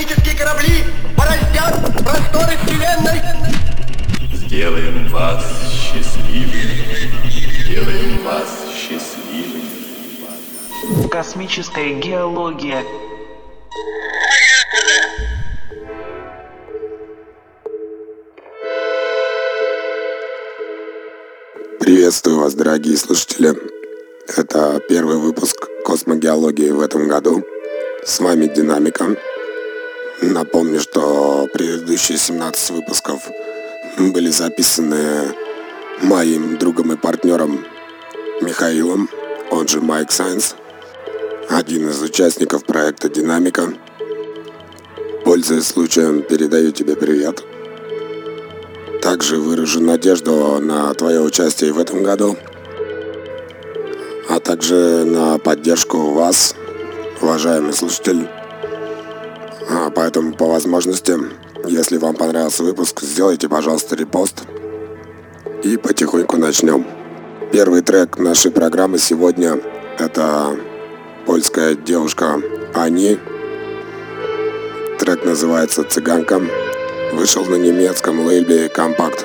космические корабли бороздят просторы Вселенной. Сделаем вас счастливыми. Сделаем вас счастливыми. Космическая геология. Приветствую вас, дорогие слушатели. Это первый выпуск космогеологии в этом году. С вами Динамика. Напомню, что предыдущие 17 выпусков были записаны моим другом и партнером Михаилом, он же Майк Сайнс, один из участников проекта «Динамика». Пользуясь случаем, передаю тебе привет. Также выражу надежду на твое участие в этом году, а также на поддержку вас, уважаемый слушатель. А поэтому по возможности, если вам понравился выпуск, сделайте, пожалуйста, репост. И потихоньку начнем. Первый трек нашей программы сегодня это польская девушка Ани. Трек называется «Цыганка». Вышел на немецком лейбле «Компакт».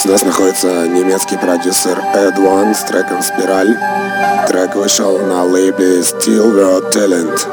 Здесь нас находится немецкий продюсер Ed One с треком «Спираль». Трек вышел на лейбле Steel World Talent.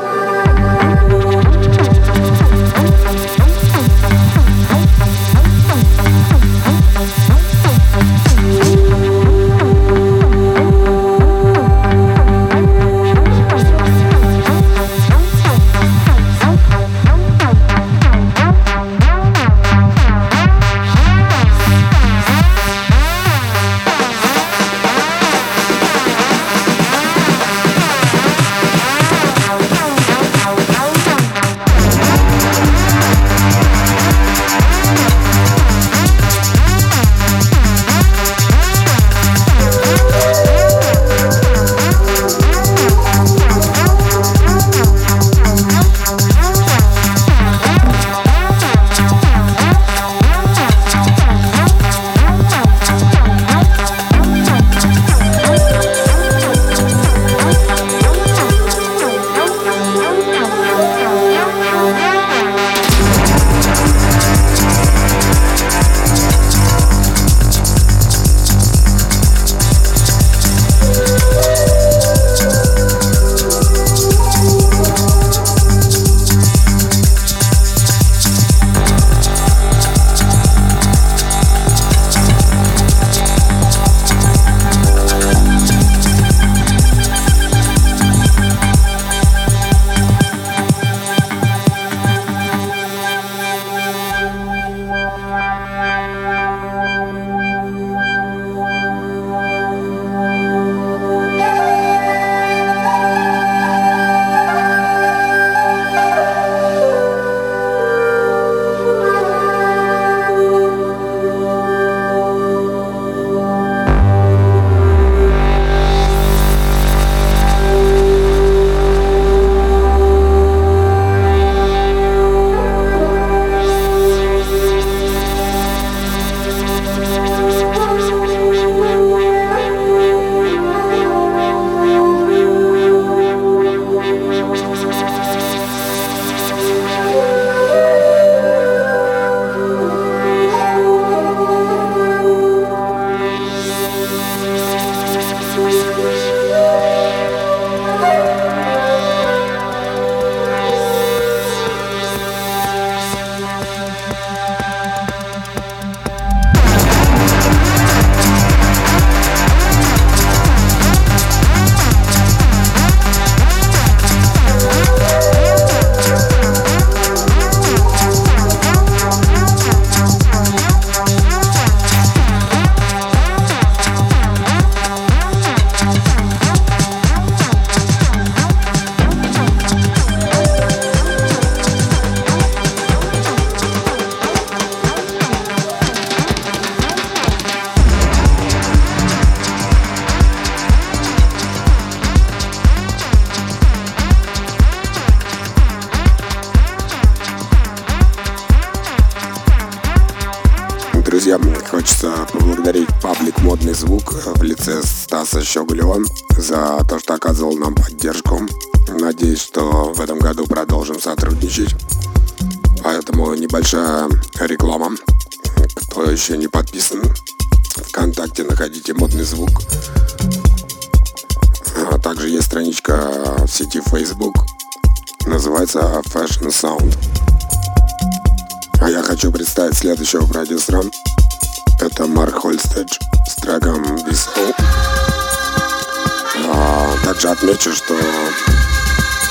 Также отмечу, что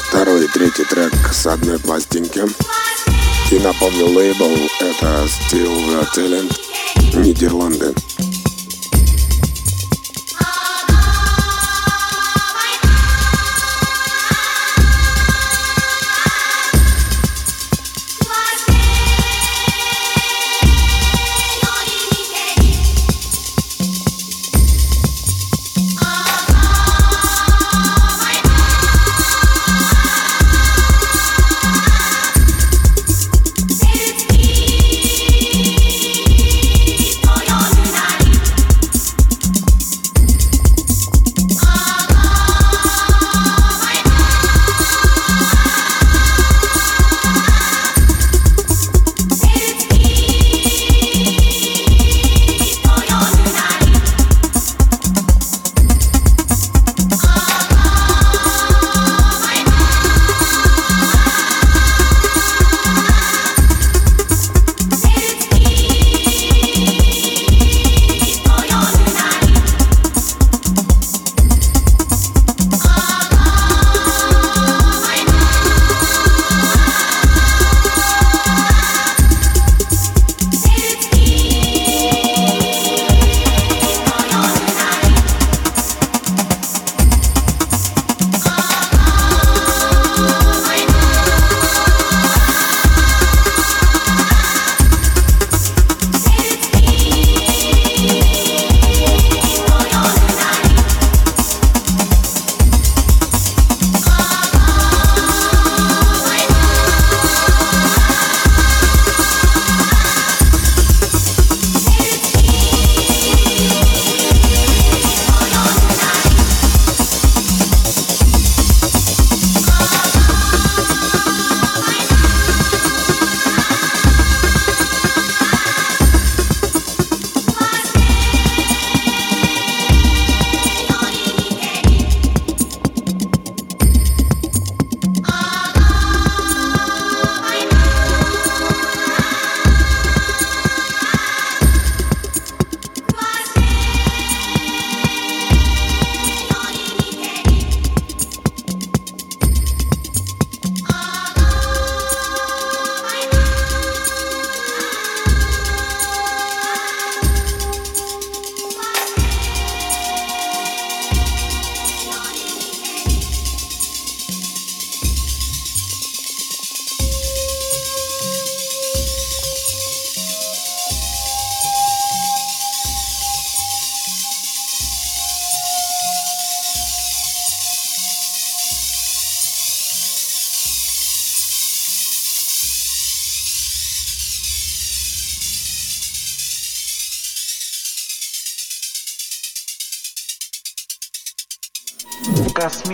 второй и третий трек с одной пластинки. И напомню, лейбл это Steel Talent, Нидерланды.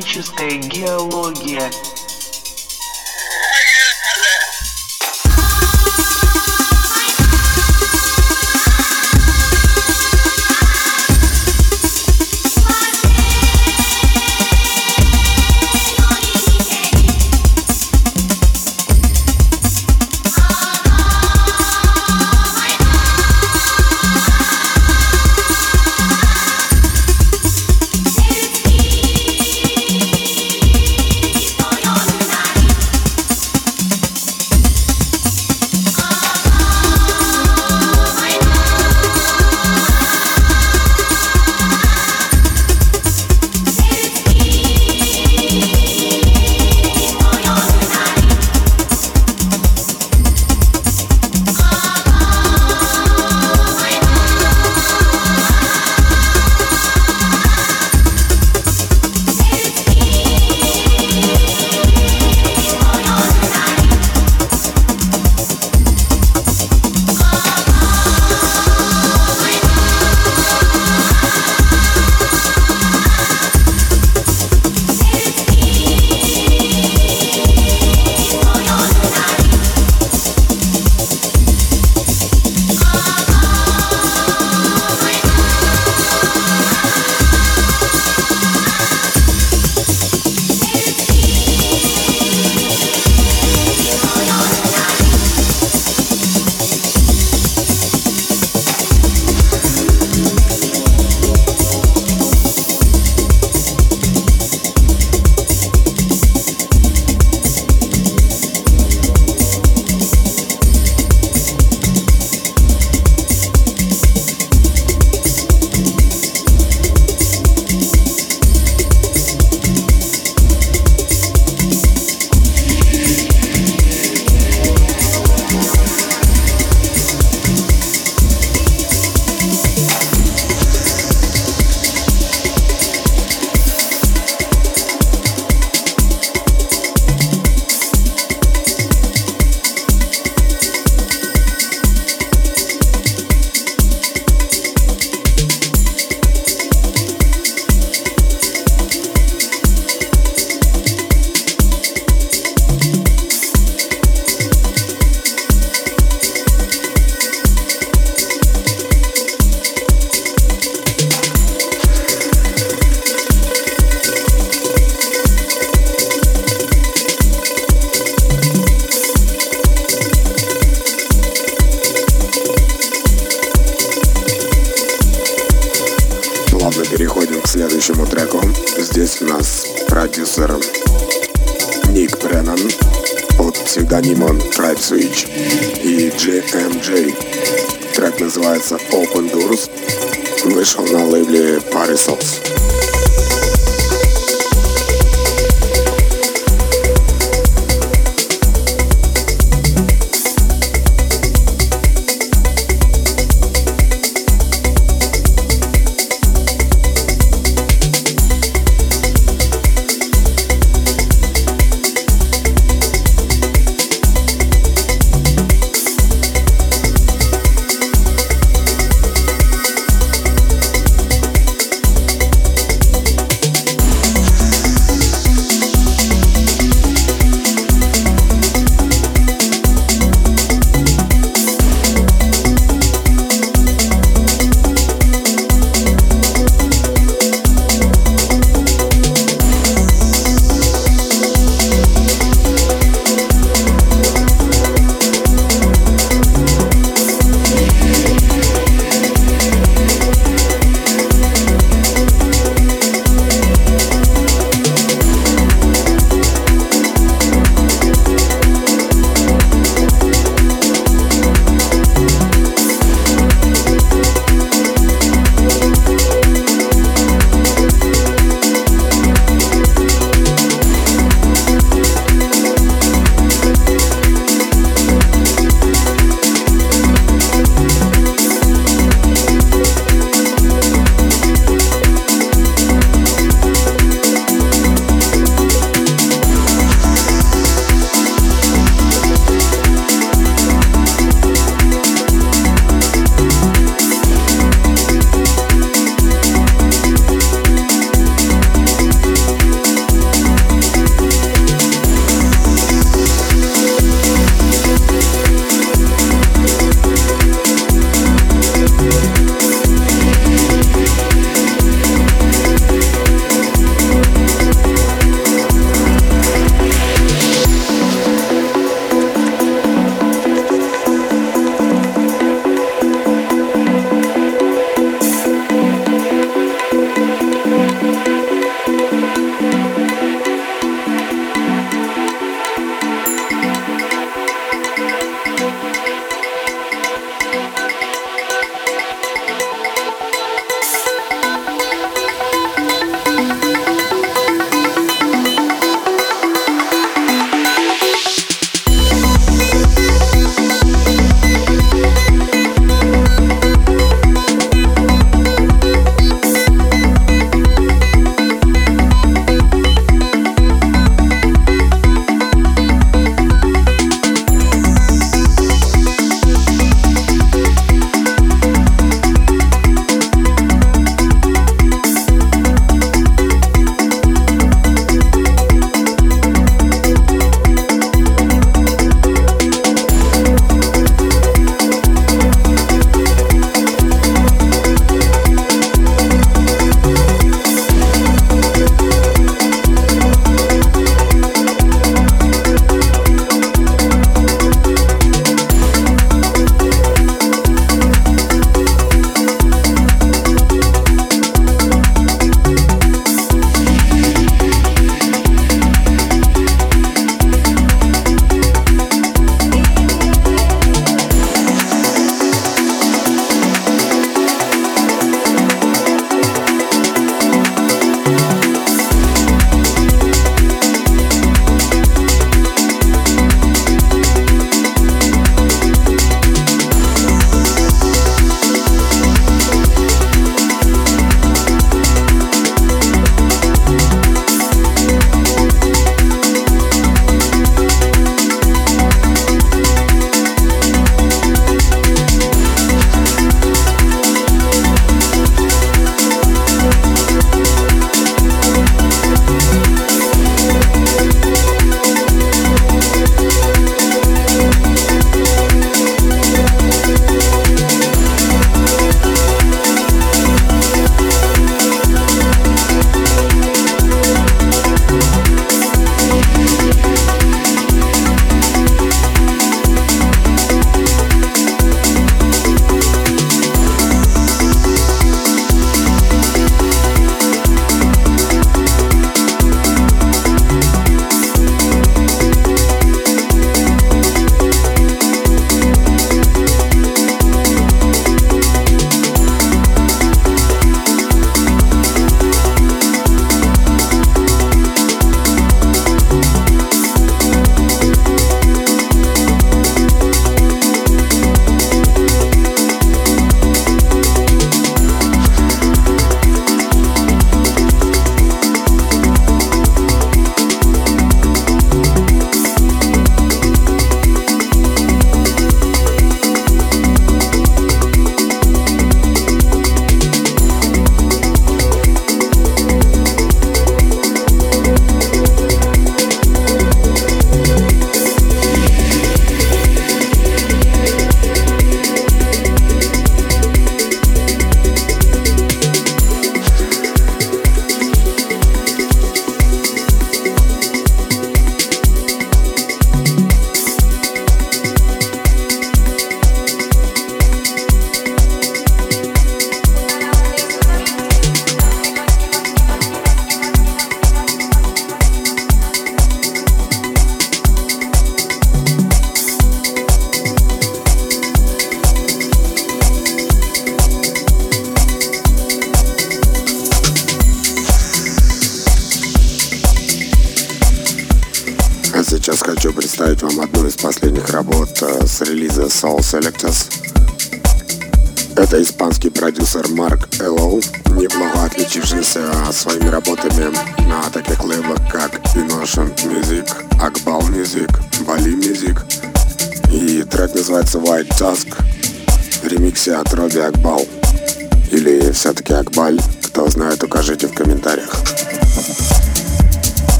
Космическая геология.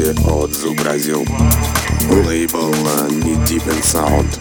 От Зубразил Лейбл Need Deep in Sound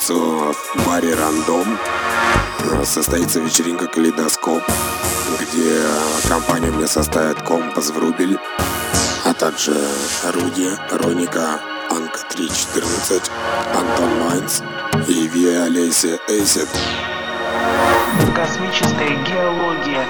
находится в баре «Рандом». Состоится вечеринка «Калейдоскоп», где компанию мне составят «Компас Врубель», а также «Руди», «Роника», «Анка 314», «Антон Майнс» и «Виа Олеся Эйсет». Космическая геология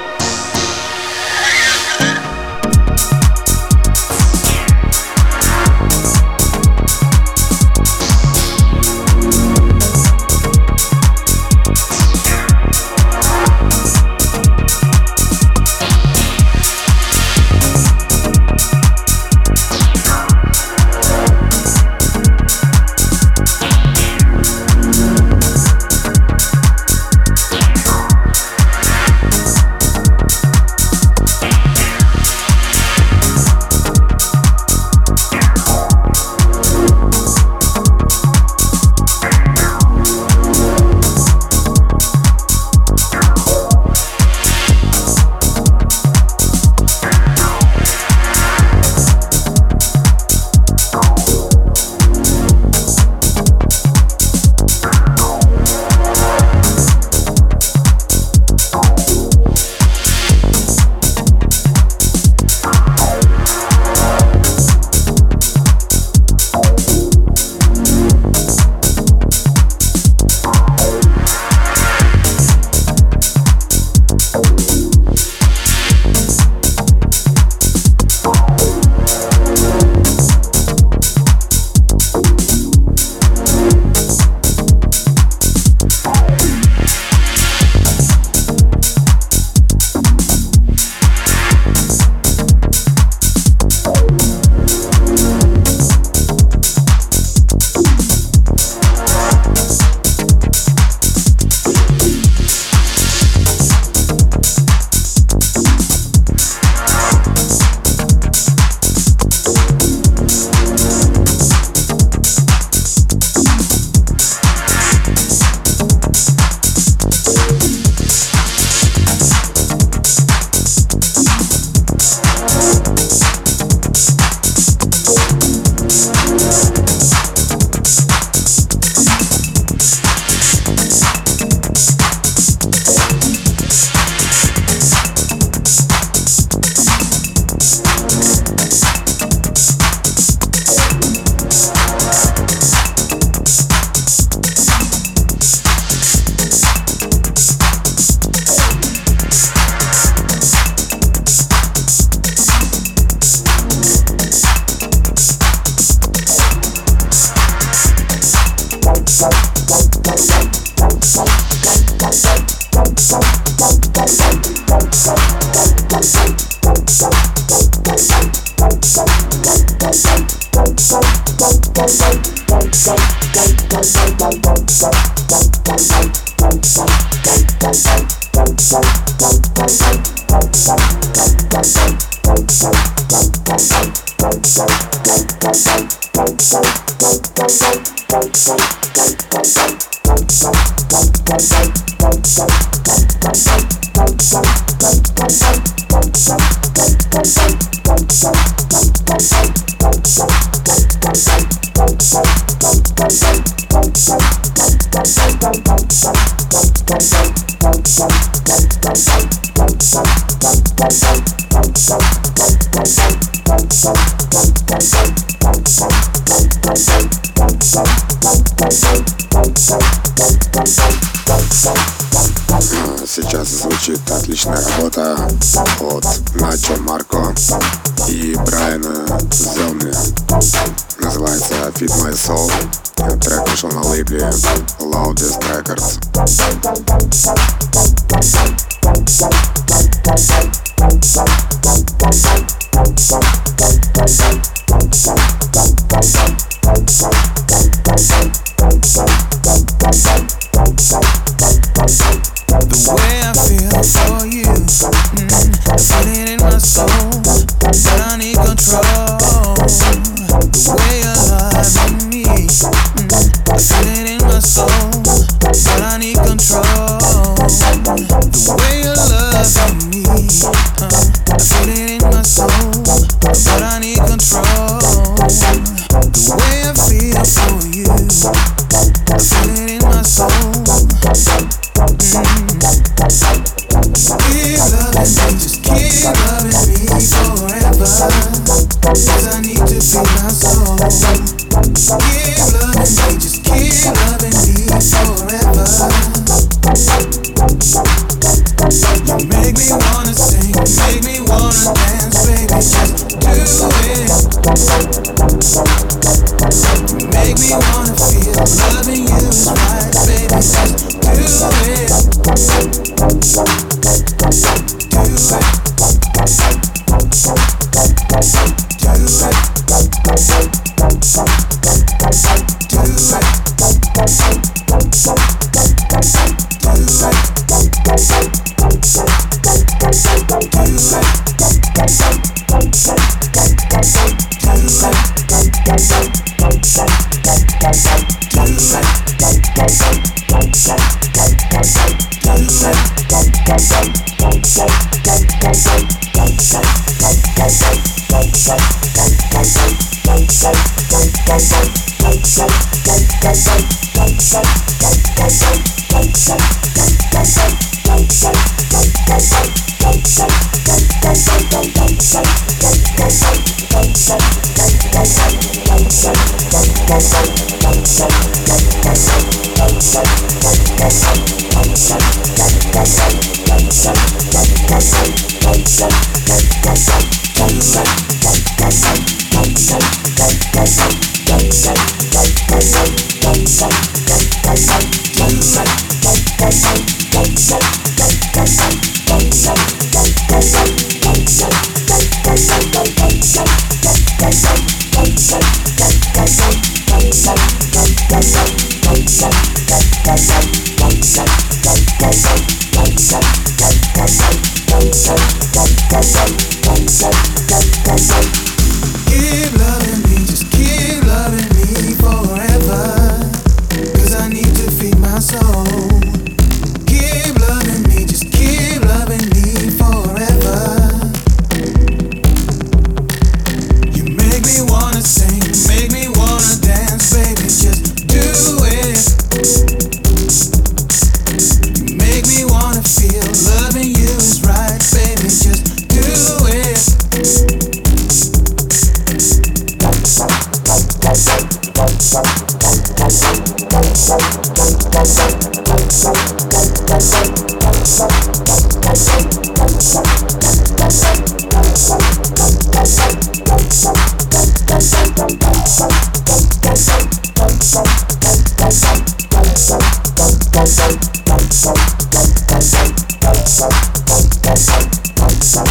Thank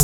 you.